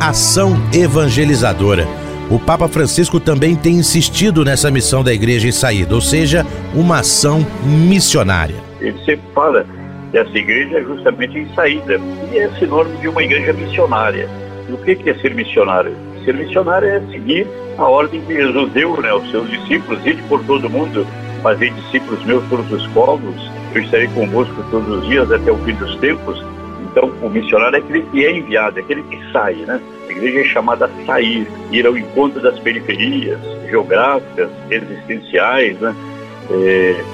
S25: Ação evangelizadora. O Papa Francisco também tem insistido nessa missão da igreja em saída, ou seja, uma ação missionária.
S27: Ele sempre fala que essa igreja é justamente em saída e é sinônimo de uma igreja missionária. E o que é ser missionário? Ser missionário é seguir a ordem que Jesus deu né, aos seus discípulos, ir por todo mundo, fazer discípulos meus todos os povos, eu estarei convosco todos os dias até o fim dos tempos. Então, o missionário é aquele que é enviado, é aquele que sai, né? A igreja é chamada a sair, ir ao encontro das periferias geográficas, existenciais, né? É,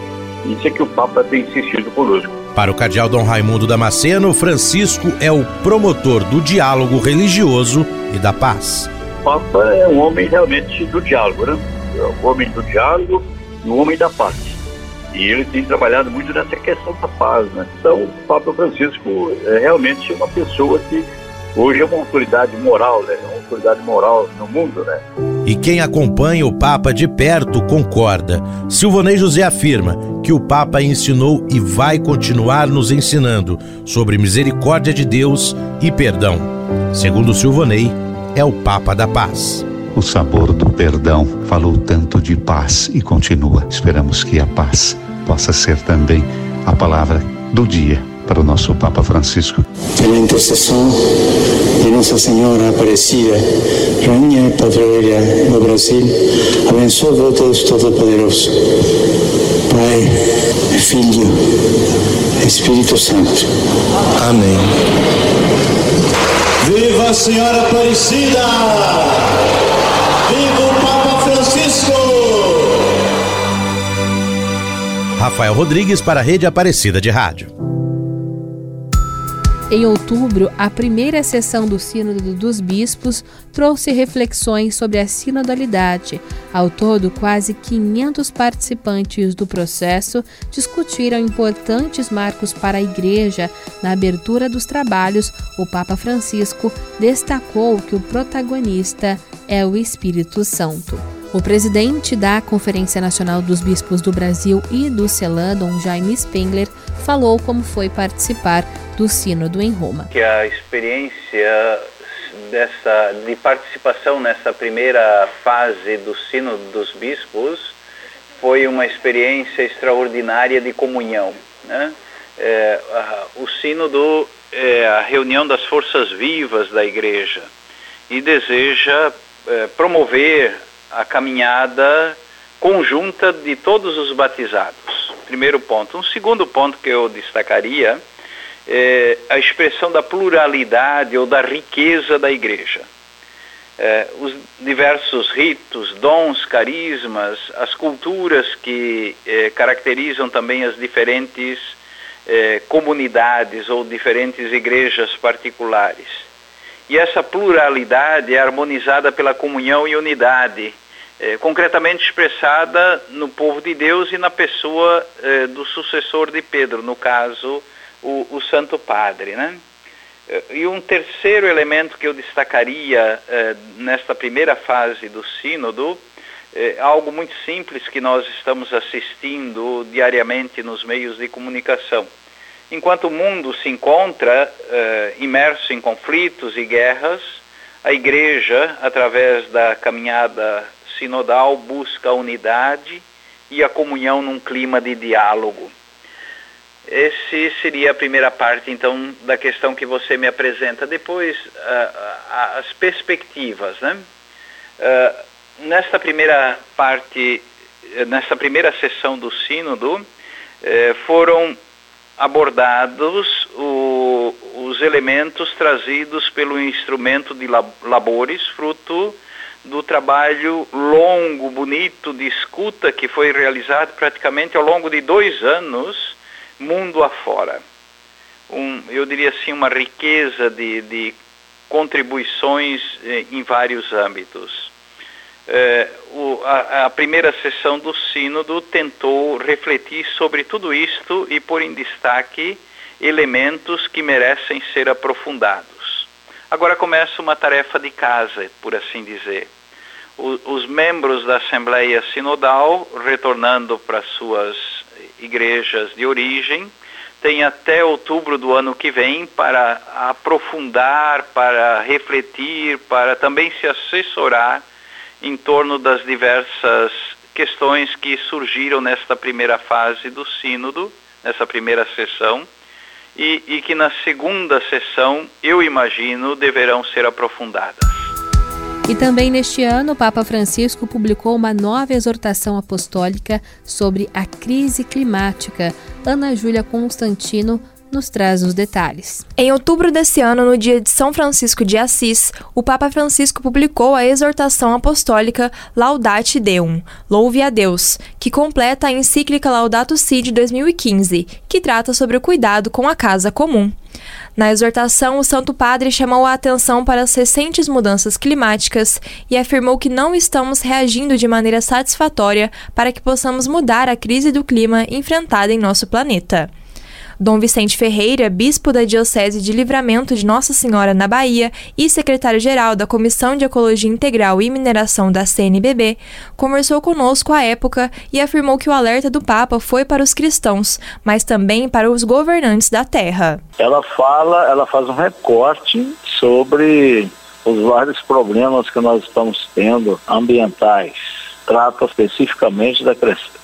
S27: isso é que o Papa tem insistido conosco.
S25: Para o cardeal Dom Raimundo Damasceno, Francisco é o promotor do diálogo religioso e da paz.
S27: O Papa é um homem realmente do diálogo, né? É um homem do diálogo e um homem da paz. E ele tem trabalhado muito nessa questão da paz, né? Então, o Papa Francisco é realmente uma pessoa que hoje é uma autoridade moral, né? Uma autoridade moral no mundo, né?
S25: E quem acompanha o Papa de perto concorda. Silvanei José afirma que o Papa ensinou e vai continuar nos ensinando sobre misericórdia de Deus e perdão. Segundo Silvanei, é o Papa da Paz.
S28: O sabor do perdão falou tanto de paz e continua. Esperamos que a paz possa ser também a palavra do dia para o nosso Papa Francisco.
S26: Pela intercessão de Nossa Senhora Aparecida, Rainha e Padroeira do Brasil, abençoa Deus Todo-Poderoso, Pai, Filho, Espírito Santo.
S2: Amém. Viva a Senhora Aparecida! Viva o Papa Francisco!
S25: Rafael Rodrigues para a Rede Aparecida de Rádio.
S3: Em outubro, a primeira sessão do Sínodo dos Bispos trouxe reflexões sobre a sinodalidade. Ao todo, quase 500 participantes do processo discutiram importantes marcos para a Igreja. Na abertura dos trabalhos, o Papa Francisco destacou que o protagonista é o Espírito Santo. O presidente da Conferência Nacional dos Bispos do Brasil e do CELAN, Dom Jaime Spengler, falou como foi participar do Sínodo em Roma.
S30: Que a experiência dessa, de participação nessa primeira fase do Sínodo dos Bispos foi uma experiência extraordinária de comunhão. Né? É, a, o Sínodo é a reunião das forças vivas da Igreja e deseja é, promover a caminhada conjunta de todos os batizados. Primeiro ponto. Um segundo ponto que eu destacaria é a expressão da pluralidade ou da riqueza da igreja. É, os diversos ritos, dons, carismas, as culturas que é, caracterizam também as diferentes é, comunidades ou diferentes igrejas particulares. e essa pluralidade é harmonizada pela comunhão e unidade, é, concretamente expressada no povo de Deus e na pessoa é, do sucessor de Pedro, no caso, o, o Santo Padre. Né? E um terceiro elemento que eu destacaria é, nesta primeira fase do Sínodo é algo muito simples que nós estamos assistindo diariamente nos meios de comunicação. Enquanto o mundo se encontra é, imerso em conflitos e guerras, a Igreja, através da caminhada sinodal, busca a unidade e a comunhão num clima de diálogo. Esse seria a primeira parte, então, da questão que você me apresenta. Depois, uh, uh, as perspectivas, né? Uh, nesta primeira parte, nesta primeira sessão do sínodo, eh, foram abordados o, os elementos trazidos pelo instrumento de labores, fruto do trabalho longo, bonito de escuta que foi realizado praticamente ao longo de dois anos mundo afora. Um, eu diria assim, uma riqueza de, de contribuições eh, em vários âmbitos. Eh, o, a, a, primeira sessão do Sínodo tentou refletir sobre tudo isto e pôr em destaque elementos que merecem ser aprofundados. Agora começa uma tarefa de casa, por assim dizer. O, os membros da Assembleia Sinodal, retornando para suas igrejas de origem, tem até outubro do ano que vem para aprofundar, para refletir, para também se assessorar em torno das diversas questões que surgiram nesta primeira fase do Sínodo, nessa primeira sessão, e, e que na segunda sessão, eu imagino, deverão ser aprofundadas.
S3: E também neste ano, o Papa Francisco publicou uma nova exortação apostólica sobre a crise climática. Ana Júlia Constantino nos traz os detalhes.
S31: Em outubro desse ano, no dia de São Francisco de Assis, o Papa Francisco publicou a exortação apostólica Laudate Deum, Louve a Deus, que completa a encíclica Laudato Si de 2015, que trata sobre o cuidado com a casa comum. Na exortação, o Santo Padre chamou a atenção para as recentes mudanças climáticas e afirmou que não estamos reagindo de maneira satisfatória para que possamos mudar a crise do clima enfrentada em nosso planeta. Dom Vicente Ferreira, bispo da Diocese de Livramento de Nossa Senhora na Bahia e secretário-geral da Comissão de Ecologia Integral e Mineração da CNBB, conversou conosco à época e afirmou que o alerta do Papa foi para os cristãos, mas também para os governantes da terra.
S32: Ela fala, ela faz um recorte sobre os vários problemas que nós estamos tendo ambientais. Trata especificamente da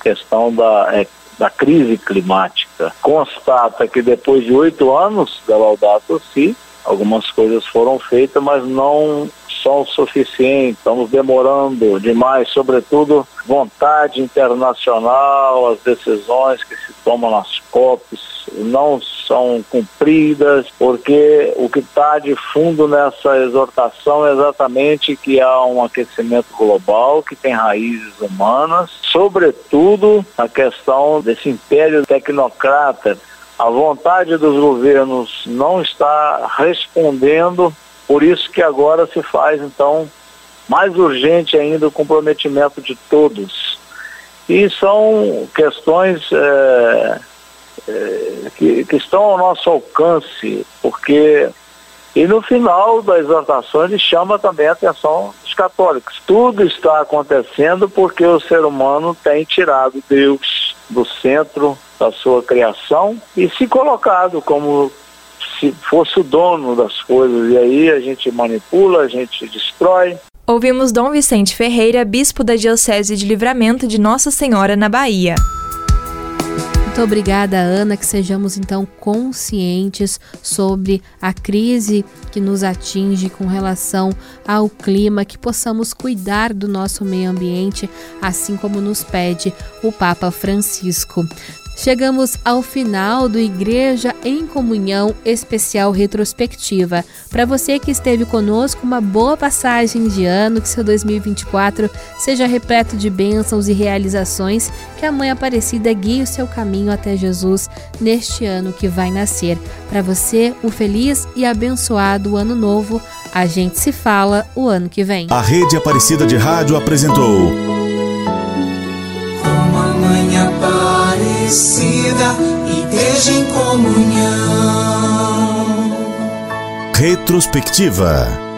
S32: questão da é, da crise climática, constata que depois de oito anos da Laudato Si, algumas coisas foram feitas, mas não são suficientes, estamos demorando demais, sobretudo vontade internacional, as decisões que se tomam nas COPs não são cumpridas, porque o que está de fundo nessa exortação é exatamente que há um aquecimento global que tem raízes humanas, sobretudo a questão desse império tecnocrata. A vontade dos governos não está respondendo, por isso que agora se faz então mais urgente ainda o comprometimento de todos. E são questões é, é, que, que estão ao nosso alcance, porque e no final da exortação ele chama também a atenção dos católicos. Tudo está acontecendo porque o ser humano tem tirado Deus do centro da sua criação e se colocado como se fosse o dono das coisas. E aí a gente manipula, a gente destrói.
S31: Ouvimos Dom Vicente Ferreira, bispo da Diocese de Livramento de Nossa Senhora na Bahia.
S3: Muito obrigada, Ana, que sejamos então conscientes sobre a crise que nos atinge com relação ao clima, que possamos cuidar do nosso meio ambiente, assim como nos pede o Papa Francisco. Chegamos ao final do Igreja em Comunhão Especial Retrospectiva. Para você que esteve conosco, uma boa passagem de ano, que seu 2024 seja repleto de bênçãos e realizações, que a Mãe Aparecida guie o seu caminho até Jesus neste ano que vai nascer. Para você, um feliz e abençoado ano novo. A gente se fala o ano que vem.
S1: A Rede Aparecida de Rádio apresentou.
S33: Mãe Aparecida, Igreja em Comunhão.
S1: Retrospectiva.